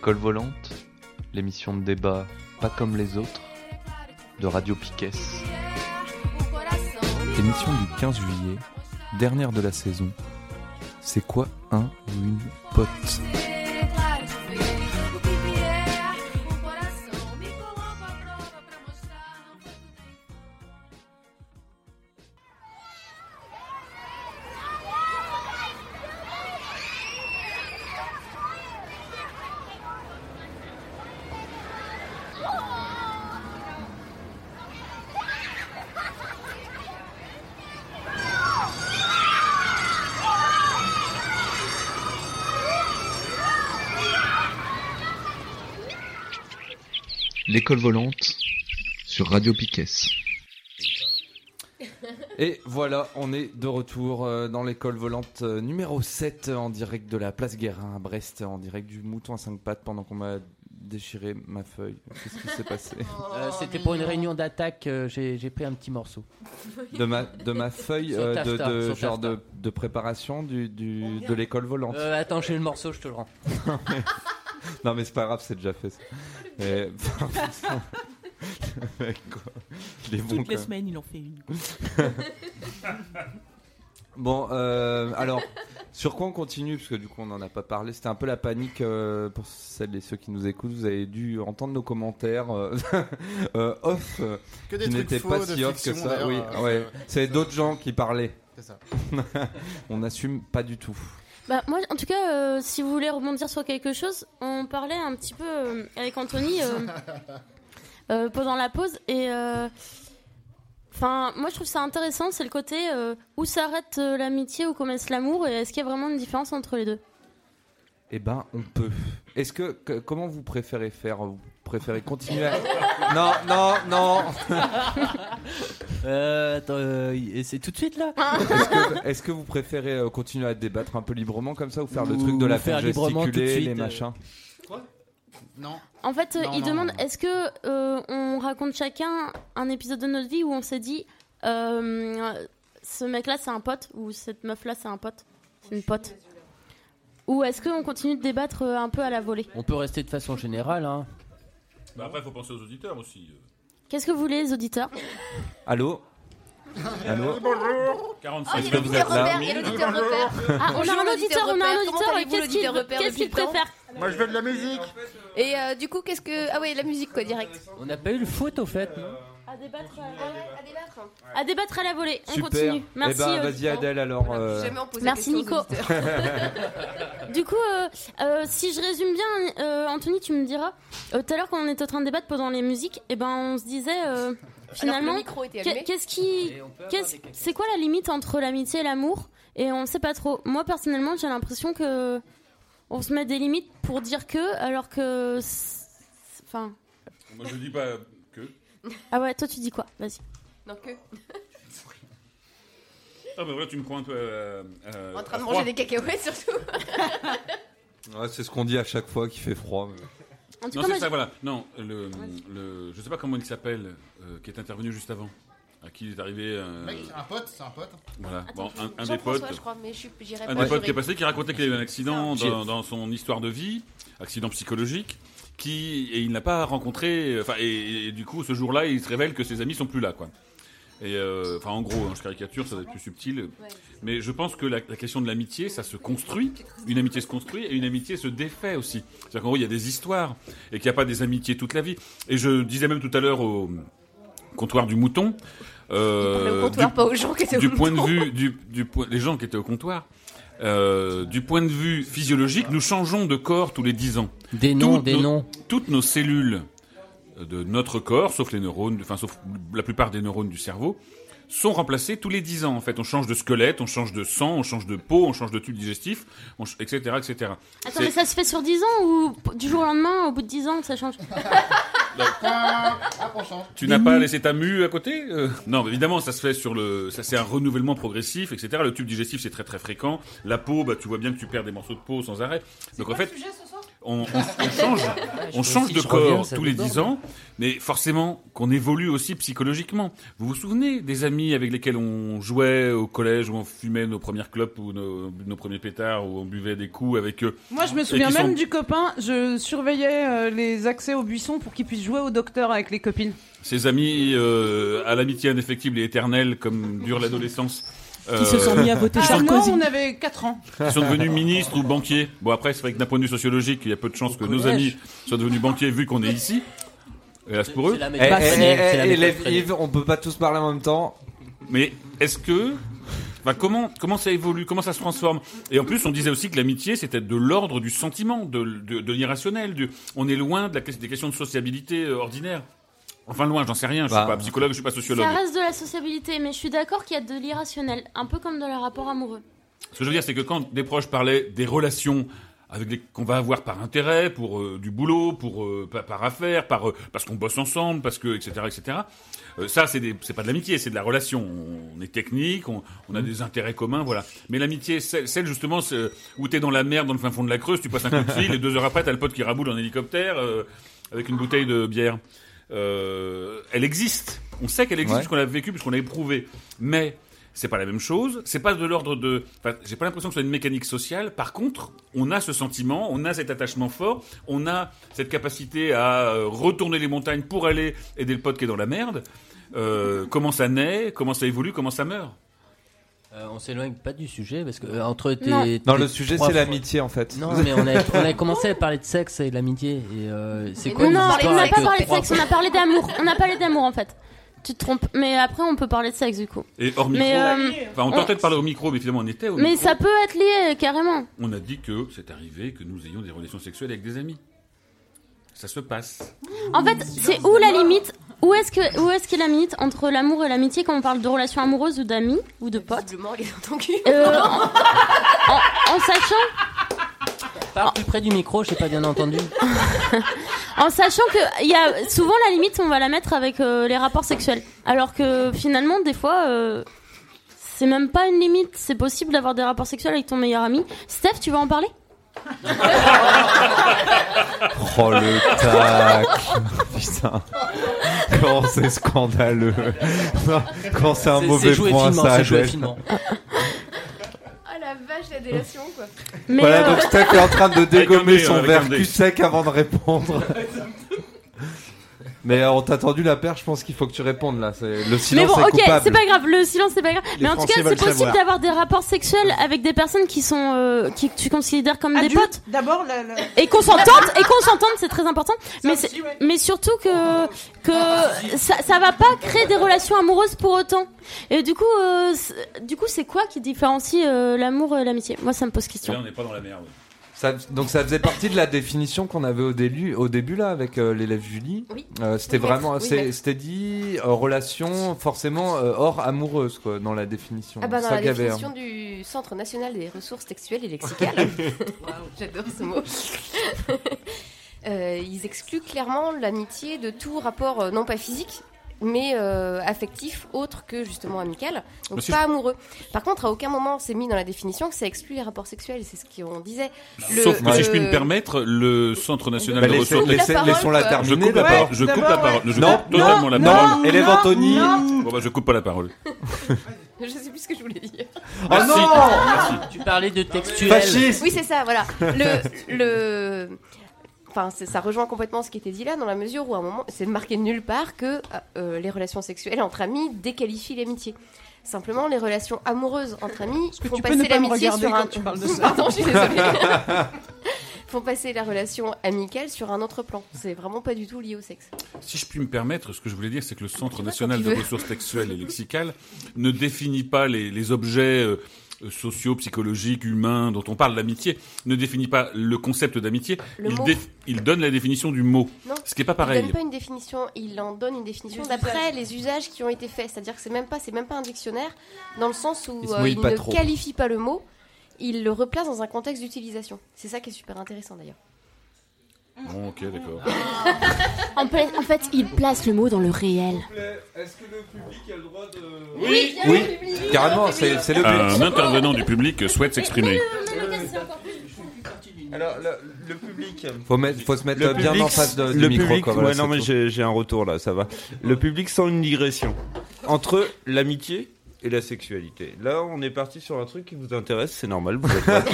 L'école volante, l'émission de débat pas comme les autres, de Radio Piquet. Émission du 15 juillet, dernière de la saison. C'est quoi un ou une pote? L'école volante sur Radio Piquet. Et voilà, on est de retour euh, dans l'école volante euh, numéro 7 euh, en direct de la place Guérin à Brest, en direct du mouton à 5 pattes pendant qu'on m'a déchiré ma feuille. Qu'est-ce qui s'est passé Euh, C'était pour une réunion d'attaque, euh, j'ai pris un petit morceau. de ma, de ma feuille euh, de, genre préparation du, du- de l'école volante. Euh, attends, j'ai le morceau, je te le rends. Non mais c'est pas grave, c'est déjà fait ça. Toutes les quoi. semaines, il en fait une. Bon, euh, alors, sur quoi on continue? Parce que du coup, on n'en a pas parlé. C'était un peu la panique euh, pour celles et ceux qui nous écoutent. Vous avez dû entendre nos commentaires euh, euh, off, Que des qui n'étaient pas si off que ça. Oui, ouais. C'est d'autres gens qui parlaient. C'est ça. on n'assume pas du tout. Bah, moi, en tout cas, euh, si vous voulez rebondir sur quelque chose, on parlait un petit peu euh, avec Anthony euh, euh, pendant la pause. Et euh, enfin, moi, je trouve ça intéressant. C'est le côté euh, où s'arrête euh, l'amitié, où commence l'amour, et est-ce qu'il y a vraiment une différence entre les deux? Eh ben, on peut. Est-ce que, que- comment vous préférez faire? Vous préférez continuer à... Non, non, non. Euh, attends, euh, et c'est tout de suite là Est-ce que, est-ce que vous préférez euh, continuer à débattre un peu librement comme ça ou faire le truc de la faire faire librement tout de gesticuler, suite, les euh. machins Non. En fait, euh, Non, il non, demande non. est-ce que euh, on raconte chacun un épisode de notre vie où on s'est dit euh, ce mec-là c'est un pote ou cette meuf-là c'est un pote, c'est une pote? Ou est-ce qu'on continue de débattre euh, un peu à la volée? On peut rester de façon générale. Hein. Bah après, il faut penser aux auditeurs aussi. Qu'est-ce que vous voulez les auditeurs Allô Allô 45 Est-ce que vous êtes là Il y a l'auditeur repère. Ah, on a Bonjour, un auditeur, on a un auditeur. Et Qu'est-ce qu'il qu'est-ce préfère Moi, je veux de la musique. Et euh, du coup, qu'est-ce que. Ah ouais, la musique quoi, direct. On n'a pas eu le foot au fait, non? À débattre, à, À débattre. à débattre à la volée. On Super. continue. Merci. eh ben, euh, vas-y Adèle alors. euh, Merci, Nico. Du coup, euh, euh, si je résume bien, euh, Anthony, tu me diras. euh, Tout à l'heure, quand on était en train de débattre pendant les musiques, et ben, on se disait euh, Alors que finalement, qu'est-ce qui, qu'est-ce- c'est quoi la limite entre l'amitié et l'amour? Et on ne sait pas trop. Moi, personnellement, j'ai l'impression que on se met des limites pour dire que, alors que, enfin, Moi, je dis pas que. Ah ouais, toi, tu dis quoi? Vas-y. Non, que. Ah bah voilà, tu me crois un peu. euh, euh, En train de à manger froid. des cacahuètes surtout. ouais, c'est ce qu'on dit à chaque fois qu'il fait froid. mais- En tout Non, cas, moi, c'est ça, voilà. Non, le, le, je sais pas comment il s'appelle, euh, qui est intervenu juste avant. À qui il est arrivé. euh, Mec, un pote, c'est un pote. voilà. Bon, un, un des Jean-François, potes. je crois, mais je suis- j'irai Un pas des potes qui est passé qui racontait qu'il a eu un accident dans son histoire de vie, accident psychologique, qui et il n'a pas rencontré, enfin et, et du coup ce jour-là il se révèle que ses amis sont plus là quoi. Et euh, enfin en gros, hein, je caricature, ça va être plus subtil, mais je pense que la, la question de l'amitié, ça se construit. Une amitié se construit et une amitié se défait aussi. C'est-à-dire qu'en gros il y a des histoires et qu'il n'y a pas des amitiés toute la vie. Et je disais même tout à l'heure au comptoir du mouton. euh, comptoir, du- pas aux gens qui étaient au du point de vue du, les gens qui étaient au comptoir euh, du point de vue physiologique nous changeons de corps tous les 10 ans Des noms, Toutes des nos- noms. toutes nos cellules de notre corps sauf les neurones enfin sauf la plupart des neurones du cerveau sont remplacées tous les 10 ans en fait on change de squelette on change de sang on change de peau on change de tube digestif on ch- etc etc attends, mais ça se fait sur 10 ans ou du jour au lendemain, au bout de 10 ans, ça change? Tu n'as pas laissé ta mue à côté Euh, Non, mais évidemment, ça se fait sur le. Ça, c'est un renouvellement progressif, etc. Le tube digestif, c'est très très fréquent. La peau, bah, tu vois bien que tu perds des morceaux de peau sans arrêt. Donc en fait, on, on- on change, on change si de reviens, corps tous les. 10 ans, mais forcément qu'on évolue aussi psychologiquement. Vous vous souvenez des amis avec lesquels on jouait au collège, où on fumait nos premières clopes ou nos, nos premiers pétards, où on buvait des coups avec eux Moi, je me souviens même sont- du copain. Je surveillais euh, les accès aux buissons pour qu'il puisse jouer au docteur avec les copines. Ces amis euh, à l'amitié indéfectible et éternelle, comme dure l'adolescence. Qui se sont euh, mis à voter Ah non, Sarkozy. on avait 4 ans. qui sont devenus ministres ou banquiers. Bon, après, c'est vrai que d'un point de vue sociologique, il y a peu de chances que nos amis soient devenus banquiers vu qu'on est ici. Hélas pour eux. On peut pas tous parler en même temps. Mais est-ce que. Enfin, comment, comment ça évolue? Comment ça se transforme? Et en plus, on disait aussi que l'amitié, c'était de l'ordre du sentiment, de, de, de l'irrationnel. du- On est loin de la, des questions de sociabilité euh, ordinaire. Enfin, loin, j'en sais rien. Je Bah. suis pas psychologue, je suis pas sociologue. Ça reste de la sociabilité, mais je suis d'accord qu'il y a de l'irrationnel, un peu comme dans les rapports amoureux. Ce que je veux dire, c'est que quand des proches parlaient des relations avec des qu'on va avoir par intérêt, pour euh, du boulot, pour euh, par, par affaire, par euh, parce qu'on bosse ensemble, parce que etc etc. euh, ça, c'est des- c'est pas de l'amitié, c'est de la relation. On est technique, on, on a des intérêts communs, voilà. Mais l'amitié, celle, celle, justement c'est, euh, où t'es dans la merde, dans le fin fond de la Creuse, tu passes un coup de fil et deux heures après t'as le pote qui raboule en hélicoptère euh, avec une bouteille de bière. Euh, elle existe. On sait qu'elle existe Ouais. puisqu'on l'a vécu, puisqu'on l'a éprouvé. Mais c'est pas la même chose. C'est pas de l'ordre de. Enfin, j'ai pas l'impression que ce soit une mécanique sociale. Par contre, on a ce sentiment, on a cet attachement fort, on a cette capacité à euh, retourner les montagnes pour aller aider le pote qui est dans la merde. Euh, comment ça naît, comment ça évolue, comment ça meurt. Euh, on s'éloigne pas du sujet parce que euh, entre tes. Non. Non, tes le sujet c'est l'amitié en fait. Non, mais on a, on a commencé à parler de sexe et de l'amitié. Et euh, c'est quoi Non, non, on n'a pas parlé de sexe, on a parlé d'amour. On a parlé d'amour en fait. Tu te trompes, mais après on peut parler de sexe du coup. Et hors micro. Mais, euh, Enfin, on tentait de parler au micro, mais finalement on était au mais micro. ça peut être lié carrément. On a dit que c'est arrivé que nous ayons des relations sexuelles avec des amis. Ça se passe. En fait, c'est où la limite Où est-ce que où est-ce qu'est la limite entre l'amour et l'amitié quand on parle de relations amoureuses ou d'amis ou de potes Visiblement, il est dans ton cul. Euh, en, en- en sachant Parle plus près du micro, je sais pas bien entendu. en sachant que il y a souvent la limite on va la mettre avec euh, les rapports sexuels alors que finalement des fois euh, c'est même pas une limite c'est possible d'avoir des rapports sexuels avec ton meilleur ami Steph tu veux en parler? Oh le tac. Putain. Quand c'est scandaleux. Quand c'est un mauvais point finement, ça c'est joué finement. Ah la vache, la délation quoi. mais Voilà euh, donc Steph est en train de dégommer son verre cul sec avant de répondre Mais euh, on t'a tendu la perche, je pense qu'il faut que tu répondes là. C'est- Le mais silence bon, est ok, coupable. c'est pas grave, le silence c'est pas grave. Les mais en tout cas, c'est possible savoir. d'avoir des rapports sexuels avec des personnes qui sont euh, qui que tu considères comme des potes D'abord, la, la- et consentantes et consentantes, c'est très important. Mais c'est- ouais. mais surtout que que ça, ça va pas créer des relations amoureuses pour autant. Et du coup, euh, c'est- du coup, c'est quoi qui différencie euh, l'amour et l'amitié? Moi, ça me pose Là, question. on n'est pas dans la merde. Ça- donc ça faisait partie de la définition qu'on avait au début, au début là avec euh, l'élève Julie. Oui. Euh, c'était Oui, vraiment. Oui, c'était dit euh, relation forcément euh, hors amoureuse quoi dans la définition. Ah bah dans la avait, hein. définition du Centre national des ressources textuelles et lexicales, j'adore ce mot, Euh, ils excluent clairement l'amitié de tout rapport non pas physique, mais euh, affectif autre que justement amical, donc Monsieur- pas amoureux. Par contre, à aucun moment c'est mis dans la définition que ça exclut les rapports sexuels, c'est ce qu'on disait. Le- Sauf que si je puis me permettre, le Centre national Bah, de ressources la laissez- parole, laissons-la quoi. Je terminer. coupe la parole. Je coupe la parole. ouais. Je Non, coupe totalement la non, parole. élève non, Anthony. non. Bon bah je coupe pas la parole. Je sais plus ce que je voulais dire. Merci. Tu parlais de textuel. Fasciste. Oui, c'est ça, voilà. Le, le... Enfin, ça rejoint complètement ce qui était dit là, dans la mesure où à un moment, c'est marqué nulle part que euh, les relations sexuelles entre amis déqualifient l'amitié. Simplement, les relations amoureuses entre amis font passer l'amitié sur un. tu parles de ça Pardon, je suis désolée. font passer la relation amicale sur un autre plan. C'est vraiment pas du tout lié au sexe. Si je puis me permettre, ce que je voulais dire, c'est que le Centre national de ressources textuelles et lexicales ne définit pas les, les objets euh, sociaux, psychologiques, humains dont on parle l'amitié, ne définit pas le concept d'amitié. Il, il donne la définition du mot, Non. ce qui est pas Il pareil. donne pas une définition, il en donne une définition d'après les usages qui ont été faits. C'est-à-dire que c'est même pas, c'est même pas un dictionnaire, dans le sens où Il euh, il ne trop. qualifie pas le mot, il le replace dans un contexte d'utilisation. C'est ça qui est super intéressant d'ailleurs. Bon, ok, d'accord. En, fait- en fait, il place le mot dans le réel. Est-ce que le public a le droit de. Oui. Oui, carrément, c'est le but. Un intervenant du public souhaite s'exprimer. Alors, le, le public, public. Faut, mettre, faut se mettre Le bien public, en face de, du le micro. public, quoi, voilà, ouais, non mais j'ai un retour là, ça va. Le public sent une digression entre l'amitié et la sexualité. Là, on est parti sur un truc qui vous intéresse, c'est normal. Vous êtes,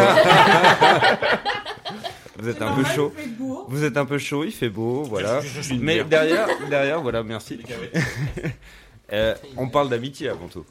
vous êtes un peu chaud. Vous êtes un peu chaud, il fait beau, voilà. Je- je Mais derrière, derrière, voilà, merci. Euh, on parle d'amitié avant tout.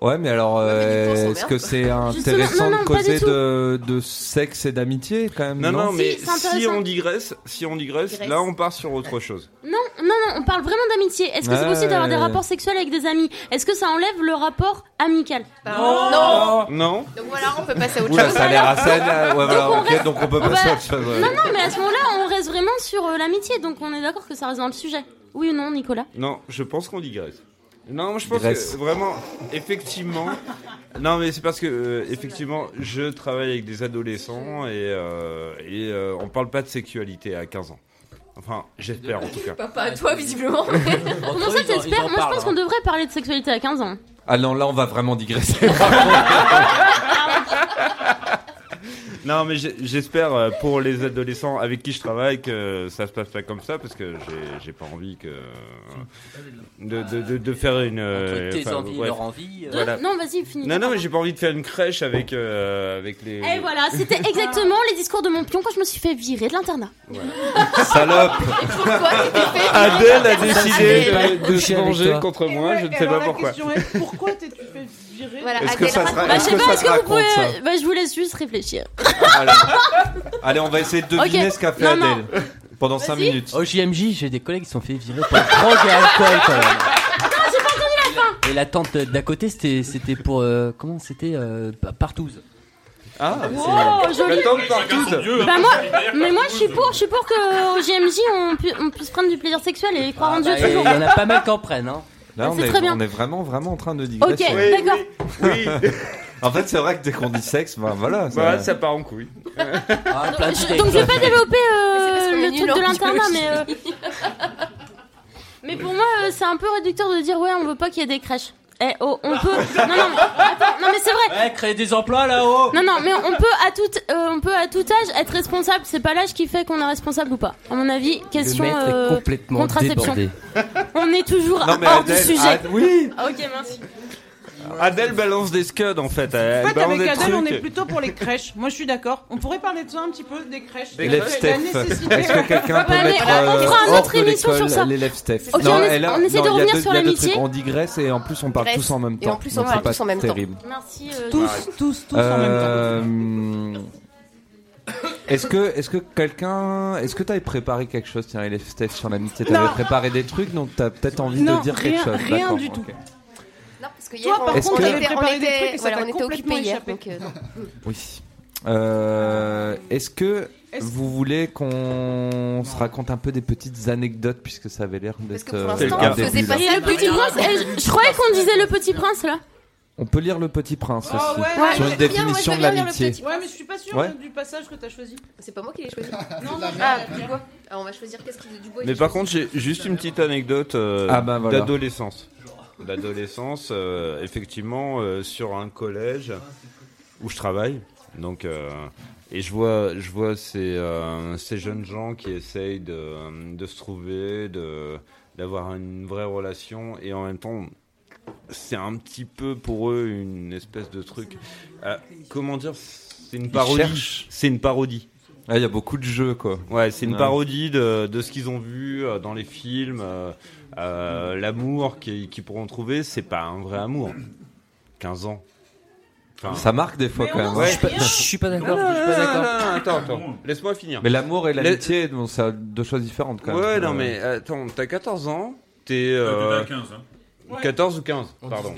Ouais, mais alors, euh, on est-ce que c'est intéressant non, de non, pas causer de, de sexe et d'amitié quand même Non, non, mais si on digresse, si on digresse, Digresse. là, on part sur autre chose. Non, non, non, on parle vraiment d'amitié. Est-ce que c'est possible d'avoir des rapports sexuels avec des amis? Est-ce que ça enlève le rapport amical? Non. Non Donc voilà, on peut passer à autre Oula, chose. ça a l'air assez. Ouais, voilà, Donc on ok, reste- donc on peut on passer à autre chose. ouais. Non, non, mais à ce moment-là, on reste vraiment sur euh, l'amitié, donc on est d'accord que ça reste dans le sujet. Oui ou non, Nicolas? Non, je pense qu'on digresse. Non, je pense que vraiment, effectivement. Non, mais c'est parce que euh, effectivement, je travaille avec des adolescents et, euh, et euh, on parle pas de sexualité à 15 ans. Enfin, j'espère en tout cas. Pas, pas à toi, visiblement. Comment ça, t'espères Moi, je pense qu'on devrait parler de sexualité à 15 ans. Ah non, là on va vraiment digresser. Non, mais j'espère euh, pour les adolescents avec qui je travaille que ça se passe pas comme ça parce que j'ai- pas envie que de, de, de, de faire une. euh, Entre tes enfin, envies et bref. leur envie. euh, Voilà. Non, vas-y, finis. Non, non, mais j'ai pas envie de faire une crèche avec euh, avec les. Et voilà, c'était exactement les discours de mon pion quand je me suis fait virer de l'internat. Salope Pourquoi tu t'es fait Adèle a décidé de, se venger contre moi, je ne sais pas pourquoi. pourquoi virer Voilà, Est-ce que ça sera- Bah, je Est-ce sais que pas, ça est-ce se que vous raconte, pouvez. ça Bah, je vous laisse juste réfléchir. Allez. Allez, on va essayer de deviner Ok. ce qu'a fait Non, non. Adèle pendant 5 Vas-y. minutes. Au JMJ, j'ai des collègues qui se sont fait virer pour drogue et alcool quand même. Et la tante d'à côté, c'était c'était pour euh, comment c'était euh, pa- partouze. Ah, Oh, joli. partout. hein. Bah moi, mais moi je suis pour, je suis pour que au JMJ on, pu- on puisse prendre du plaisir sexuel et croire en Ah, Dieu bah, Il toujours. y en a pas mal qui en prennent. Hein. Là, on C'est est, très bien. on est vraiment, vraiment en train de Ok, digresser. Oui, d'accord. Oui, En fait, c'est vrai que dès qu'on dit sexe, ben voilà. ça- bah, ça part en couille. Ah, plein de Je- donc je vais pas développer euh, Mais c'est parce qu'on est le nul truc de l'internat, mais euh, mais pour moi euh, c'est un peu réducteur de dire ouais on veut pas qu'il y ait des crèches. Eh oh, on peut. Non non mais attends, non mais c'est vrai. Ouais, créer des emplois là-haut. Non non mais on peut à tout euh, on peut à tout âge être responsable. C'est pas l'âge qui fait qu'on est responsable ou pas. À mon avis, question Le maître est euh, complètement contraception. débordé. On est toujours Non, mais hors du sujet. Ad- oui. Ah, ok merci. Adèle balance des scuds en fait. Elle En fait, avec des Adèle, on est plutôt pour les crèches. Moi, je suis d'accord. On pourrait parler de ça un petit peu, des crèches. Des nécessité. Est-ce que quelqu'un peut Ouais, mais mettre on euh, fera une hors autre émission sur ça. l'élève Steph Ok, on essa- on essaie de il revenir deux- sur il l'amitié. On digresse et en plus on parle tous en même Et temps. en plus, on tous en même temps. terrible. Merci. euh, Tous, tous, tous en même temps. Euh, Est-ce que, est-ce que quelqu'un, est-ce que t'avais préparé quelque chose, tiens, élève Steph, sur l'amitié? T'avais préparé des trucs, donc t'as peut-être envie Non, de dire rien- quelque chose. rien D'accord, du tout. Parce que Toi, hier, par on, Est-ce on que- était, on était- trucs et ça voilà, t'a on était complètement occupés hier. Donc, euh. Oui. Euh, est-ce que vous voulez qu'on se raconte un peu des petites anecdotes puisque ça avait l'air Parce d'être que pour euh, l'instant, un on faisait début, pas ça le petit prince, je, je croyais qu'on disait le petit prince là. On peut lire le Petit Prince Oh, aussi. ouais, Ouais. Sur une veux bien, moi, définition de veux bien lire le l'amitié. petit- Ouais, mais je suis pas sûr Ouais. du passage que t'as choisi. C'est pas moi qui l'ai choisi. Non, non, Ah, du bois. Alors, on va choisir qu'est-ce qu'il du bois. Mais par contre, j'ai juste une petite anecdote euh, Ah bah voilà. d'adolescence. D'adolescence, euh, effectivement, euh, sur un collège où je travaille. Donc, euh, et je vois, je vois ces, euh, ces jeunes gens qui essayent de, de se trouver, de d'avoir une vraie relation, et en même temps, c'est un petit peu pour eux une espèce de truc. Euh, comment dire C'est une parodie. C'est une parodie. Ah, il y a beaucoup de jeux quoi. Ouais, c'est une Ouais. parodie de, de ce qu'ils ont vu euh, dans les films. euh, euh, L'amour qu'ils pourront trouver, c'est pas un vrai amour. 15 ans. Enfin, Ça marque des fois quand même. hein. sait Je suis pas- rien. je suis pas non, d'accord. attends, attends. Laisse-moi finir. Mais l'amour et l'amitié, bon, c'est deux choses différentes quand même. Ouais, non, mais attends, t'as 14 ans, t'es. Euh, Euh, 15, hein. Ouais. 14 ou 15, On pardon.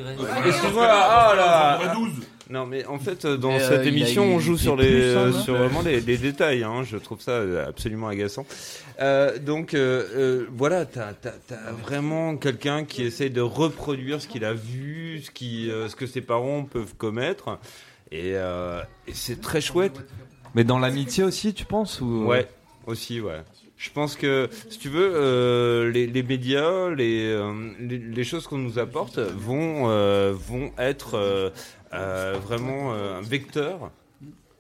Excuse-moi, ah là va 12. Non, mais en fait, euh, dans Mais, cette euh, émission, on joue sur les, euh, sur vraiment les, les détails. Hein, je trouve ça absolument agaçant. Euh, donc, euh, voilà, t'as as, vraiment quelqu'un qui essaye de reproduire ce qu'il a vu, ce, qui, euh, ce que ses parents peuvent commettre, et, euh, et c'est très chouette. Mais dans l'amitié aussi, tu penses ou... Ouais, aussi, ouais. Je pense que, si tu veux, euh, les, les médias, les, euh, les, les choses qu'on nous apporte vont, euh, vont être vraiment euh, un vecteur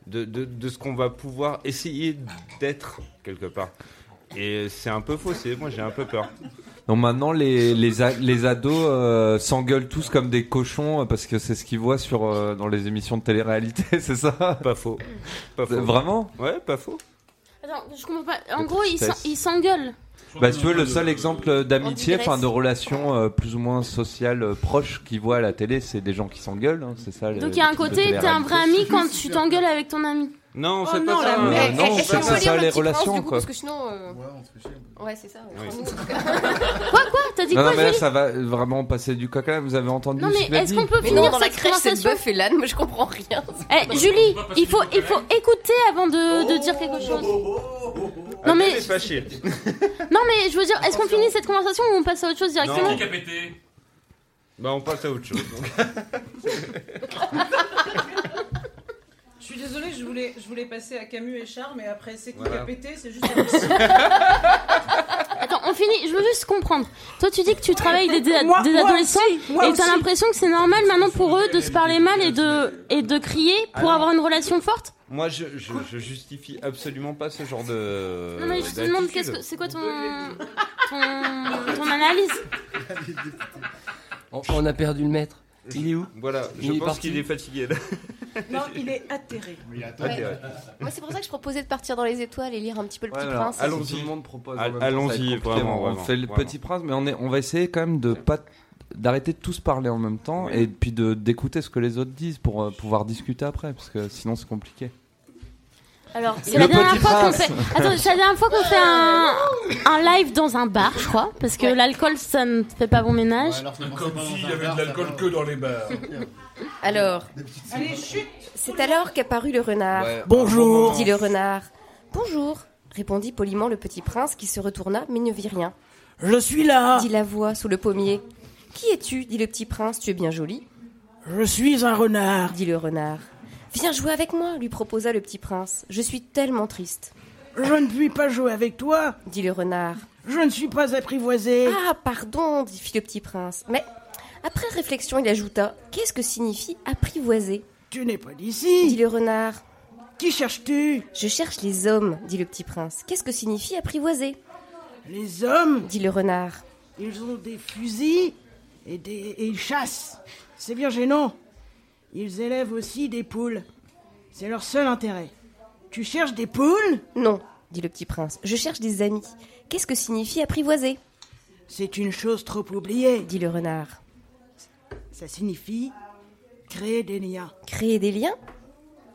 de, de, de ce qu'on va pouvoir essayer d'être quelque part. Et c'est un peu faussé, moi j'ai un peu peur. Donc maintenant, les, les, a- les ados euh, s'engueulent tous comme des cochons euh, parce que c'est ce qu'ils voient sur, euh, dans les émissions de télé-réalité, c'est ça? Pas faux. Pas faux. Vraiment? Ouais, pas faux. Attends, je comprends pas. En gros, ils s'engueulent. Bah, si tu veux, le seul exemple d'amitié, enfin de relation euh, plus ou moins sociale euh, proche qu'ils voient à la télé, c'est des gens qui s'engueulent, hein, c'est ça. Donc il y a un côté, t'es un vrai ami quand tu t'engueules avec ton ami. Non, Oh c'est non, pas ça. merde. Euh, non, c'est ça, ça, les relations, coup, quoi. Parce que sinon. euh, Ouais, on se fait chier. Ouais, c'est ça. ouais. Oui. Nous. Quoi, quoi T'as dit Non, non, quoi, mais là, ça va vraiment passer du coq à l'âne, vous avez entendu Non, mais est-ce qu'on peut Mais finir non, dans la cette crèche, conversation bœuf et l'âne, moi je comprends rien. Eh, Julie, il faut, il faut écouter avant de, de dire quelque chose. Non, mais-. Non, mais je veux dire, est-ce qu'on finit cette conversation ou on passe à autre chose directement Non. Qui a pété? Bah, on passe à autre chose. Je suis désolée, je voulais, je voulais passer à Camus et Charles, mais après c'est qui Voilà. qui a pété, c'est juste. Attends, on finit, je veux juste comprendre. Toi, tu dis que tu travailles des, Moi- des moi adolescents moi et t'as aussi. l'impression que c'est normal maintenant pour eux de se parler mal et de, et de crier pour Alors- avoir une relation forte Moi, je, je, je justifie absolument pas ce genre de. Non, mais je te demande, c'est quoi ton, ton, ton analyse? On, on a perdu le maître. Il est où? Voilà, je Il est pense qu'il est fatigué là. Non, il est atterré. Oui, ouais. Moi, c'est pour ça que je proposais de partir dans les étoiles et lire un petit peu le Ouais, petit alors, prince. allons-y. Tout le monde propose. Allons-y, vraiment, On fait le vraiment. petit prince, mais on, est, on va essayer quand même de pas d'arrêter de tous parler en même temps et puis de d'écouter ce que les autres disent pour euh, pouvoir discuter après, parce que sinon c'est compliqué. Alors, c'est la dernière fois qu'on fait. Attends, c'est la dernière fois qu'on fait un, un live dans un bar, je crois, parce que l'alcool ça ne fait pas bon ménage. Ouais, alors, c'est Comme s'il y avait de l'alcool que dans les bars. Alors, Allez, chut c'est alors qu'apparut le renard. Bonjour Dit le renard. Bonjour, répondit poliment le petit prince qui se retourna mais ne vit rien. Je suis là Dit la voix sous le pommier. Qui es-tu? Dit le petit prince. Tu es bien joli. Je suis un renard dit le renard. Viens jouer avec moi, lui proposa le petit prince. Je suis tellement triste. Je ne puis pas jouer avec toi dit le renard. Je ne suis pas apprivoisé Ah, pardon, dit le petit prince. Mais après réflexion, il ajouta Qu'est-ce que signifie apprivoiser? Tu n'es pas dit d'ici le renard. Qui cherches-tu? Je cherche les hommes, dit le petit prince. Qu'est-ce que signifie apprivoiser? Les hommes, dit le renard. ils ont des fusils et, des... et ils chassent. C'est bien gênant. Ils élèvent aussi des poules. C'est leur seul intérêt. Tu cherches des poules? Non, dit le petit prince. Je cherche des amis. Qu'est-ce que signifie apprivoiser? C'est une chose trop oubliée. dit le renard. Ça signifie créer des liens. Créer des liens?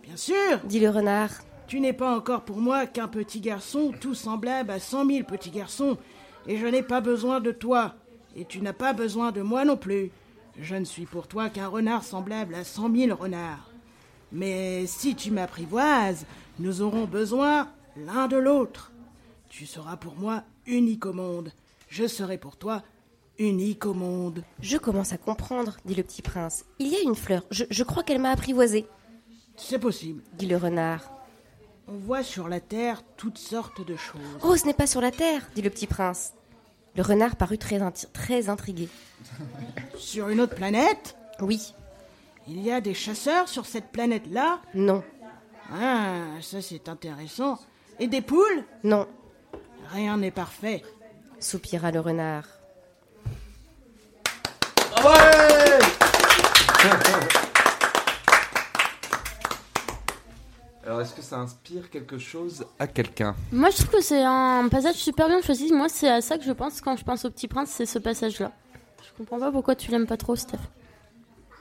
Bien sûr, dit le renard. tu n'es pas encore pour moi qu'un petit garçon tout semblable à cent mille petits garçons, et je n'ai pas besoin de toi, et tu n'as pas besoin de moi non plus. Je ne suis pour toi qu'un renard semblable à cent mille renards. Mais si tu m'apprivoises, nous aurons besoin l'un de l'autre. Tu seras pour moi unique au monde. Je serai pour toi unique au monde. Je commence à comprendre, dit le petit prince. Il y a une fleur. Je, je crois qu'elle m'a apprivoisé, C'est possible. dit le renard. On voit sur la terre toutes sortes de choses. Oh, ce n'est pas sur la terre, dit le petit prince. Le renard parut très, inti- très intrigué. Sur une autre planète, Oui, il y a des chasseurs sur cette planète-là. non, Ah, ça c'est intéressant. Et des poules non, Rien n'est parfait. soupira le renard. Alors est-ce que ça inspire quelque chose à quelqu'un Moi, je trouve que c'est un passage super bien choisi. Moi, c'est à ça que je pense quand je pense au Petit Prince, c'est ce passage-là. Je comprends pas pourquoi tu l'aimes pas trop, Steph.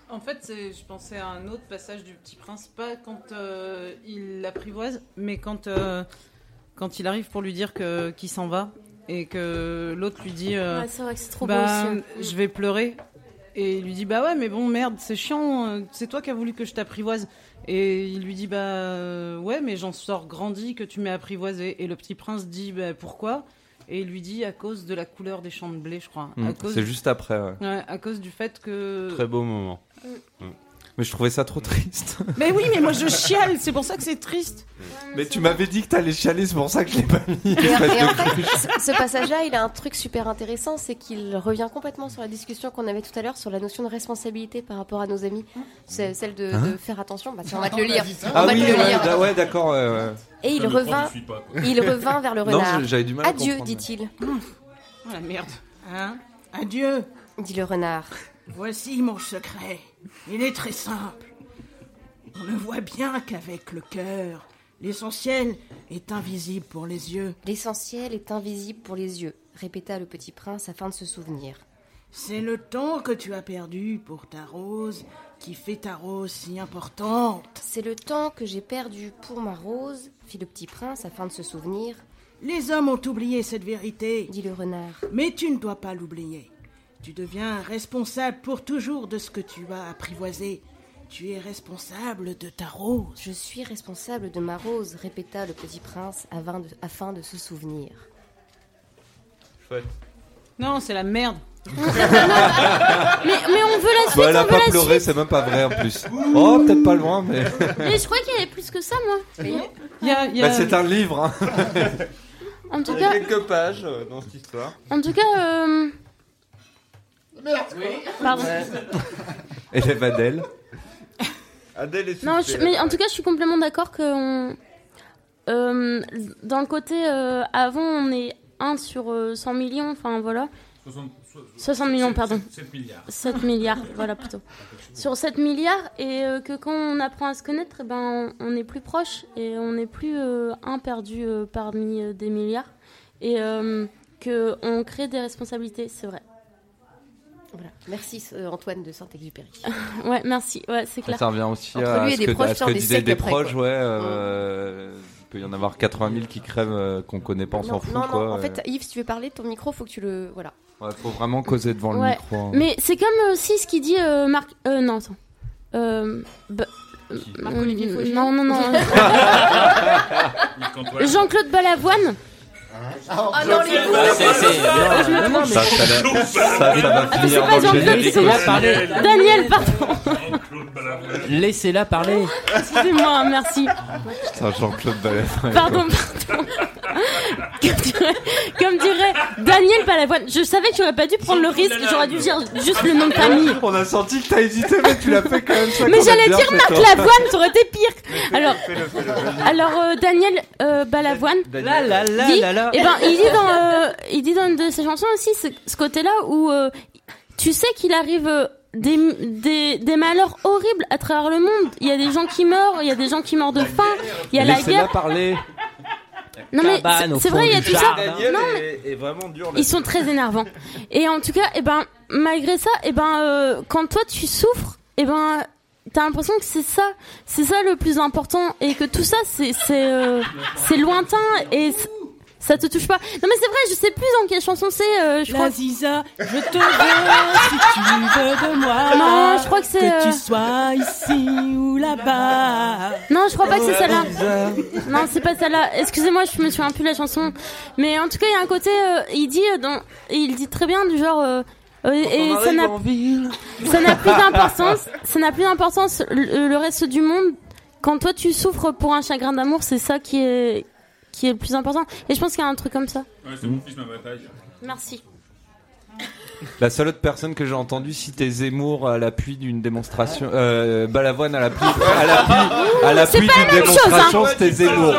En fait, je pensais à un autre passage du Petit Prince, pas quand euh, il l'apprivoise, mais quand, euh, quand il arrive pour lui dire que qu'il s'en va et que l'autre lui dit euh, Ouais, c'est vrai que c'est trop bah, beau aussi. je vais pleurer. Et il lui dit bah ouais mais bon merde c'est chiant euh, c'est toi qui as voulu que je t'apprivoise et il lui dit bah euh, ouais mais j'en sors grandi que tu m'as apprivoisé et le petit prince dit bah pourquoi? Et il lui dit à cause de la couleur des champs de blé je crois Hmm, C'est juste après. ouais. ouais, à cause du fait que Très beau moment. Mais je trouvais ça trop triste. Mais oui, mais moi je chiale, c'est pour ça que c'est triste. Mais tu m'avais dit que t'allais chialer, c'est pour ça que je l'ai pas mis. Et, espèce et en de fait, cruche. ce, passage-là, il a un truc super intéressant, c'est qu'il revient complètement sur la discussion qu'on avait tout à l'heure sur la notion de responsabilité par rapport à nos amis. C'est celle de, Hein de faire attention. Bah, tiens, on va te le lire. On Ah va oui, te le ouais, lire. da- ouais, d'accord. ouais, ouais. Et il revint, il pas, revint vers le Non, renard. j'avais du mal à Adieu, dit-il. Oh la merde. Hein? Adieu. Dit le renard. Voici mon secret. Il est très simple. On ne voit bien qu'avec le cœur. L'essentiel est invisible pour les yeux. L'essentiel est invisible pour les yeux, répéta le petit prince afin de se souvenir. C'est le temps que tu as perdu pour ta rose qui fait ta rose si importante. C'est le temps que j'ai perdu pour ma rose, fit le petit prince afin de se souvenir, Les hommes ont oublié cette vérité, dit le renard. mais tu ne dois pas l'oublier. Tu deviens responsable pour toujours de ce que tu as apprivoisé. Tu es responsable de ta rose. Je suis responsable de ma rose, répéta le petit prince afin de, afin de se souvenir. Non, c'est la merde. Mais, mais on veut la suite, Bah, elle a on veut pas la pleuré, suite. c'est même pas vrai en plus. Oh, peut-être pas loin, mais. Mais je crois qu'il y avait plus que ça, moi. Il y a, il y a- Bah, c'est un livre, hein. En tout Il y a cas, quelques pages euh, dans cette histoire. en tout cas, euh... Pardon. Élève Adèle. Adèle est Non, je- mais en tout cas, je suis complètement d'accord que on- euh, dans le côté euh, avant, on est 1 sur euh, 100 millions, enfin voilà. 60, 60 millions, pardon. 7 milliards. 7 milliards, voilà plutôt. Sur 7 milliards, et euh, que quand on apprend à se connaître, eh ben, on, on est plus proche et on n'est plus euh, un perdu euh, parmi euh, des milliards. Et euh, qu'on crée des responsabilités, c'est vrai. Voilà. Merci euh, Antoine de Saint-Exupéry. Ouais, merci, ouais, c'est clair. Ça revient aussi Entre à lui et ce des que, proches, à ce que disaient des après, proches, quoi. ouais. euh, Il peut y en avoir 80 000 qui crèvent euh, qu'on connaît pas, on s'en fout, non, non, quoi. en fait, Yves, si tu veux parler, ton micro, faut que tu le. Voilà. Ouais, faut vraiment causer devant le micro. hein. Mais c'est comme aussi ce qu'il dit euh, Marc. Euh, non, attends. Euh, bah, Marc-Olivier euh, Non, non, non. Jean-Claude Balavoine. Oh non, les boules C'est- c'est- non, non, non, mais- Ça, ça, va- ça, ça va c'est finir pas dans le Jean-Claude, générique. c'est- Laissez-la parler. Daniel, pardon. Laissez-la parler. Excusez-moi, merci. Putain, Jean-Claude Balavoine. Pardon, pardon. Comme dirait, comme dirait Daniel Balavoine. Je savais que j'aurais pas dû prendre le risque. J'aurais dû dire juste le nom de famille. On a senti que t'as hésité, mais tu l'as fait quand même. ça Mais j'allais dire Marc. Lavoine, ça aurait été pire. Alors, alors euh, Daniel euh, Balavoine. Là, là, là, là, là. eh ben, il dit dans, euh, il dit dans une de ses chansons aussi ce, ce côté-là où euh, tu sais qu'il arrive euh, des, des, des malheurs horribles à travers le monde. Il y a des gens qui meurent, il y a des gens qui meurent de faim, il y a la guerre. parler. Non mais c'est- vrai, il y a tout ça. Non, est, est vraiment dur là. Ils sont très énervants. Et en tout cas, eh ben, malgré ça, eh ben, euh, quand toi tu souffres, eh ben, t'as l'impression que c'est ça, c'est ça le plus important, et que tout ça, c'est, c'est, euh, c'est lointain et ça te touche pas. Non mais c'est vrai, je sais plus dans quelle chanson c'est. euh, je crois. La Ziza, je te veux si tu veux de moi. Non, je crois que c'est. Que tu euh, sois ici ou là-bas. Non, je crois pas que c'est celle-là. Non, c'est pas celle-là. Excusez-moi, je me souviens plus de la chanson. Mais en tout cas, il y a un côté, euh, il dit, euh, dans, il dit très bien du genre. euh, euh, et ça n'a, ça n'a plus d'importance. Ça n'a plus d'importance. Le, le reste du monde, quand toi tu souffres pour un chagrin d'amour, c'est ça qui est, qui est le plus important. Et je pense qu'il y a un truc comme ça. Ouais, c'est mon fils, ma bataille. Merci. La seule autre personne que j'ai entendu citer Zemmour à l'appui d'une démonstration, euh, Balavoine à l'appui, à l'appui, à l'appui d'une chose, démonstration, hein. c'était Zemmour.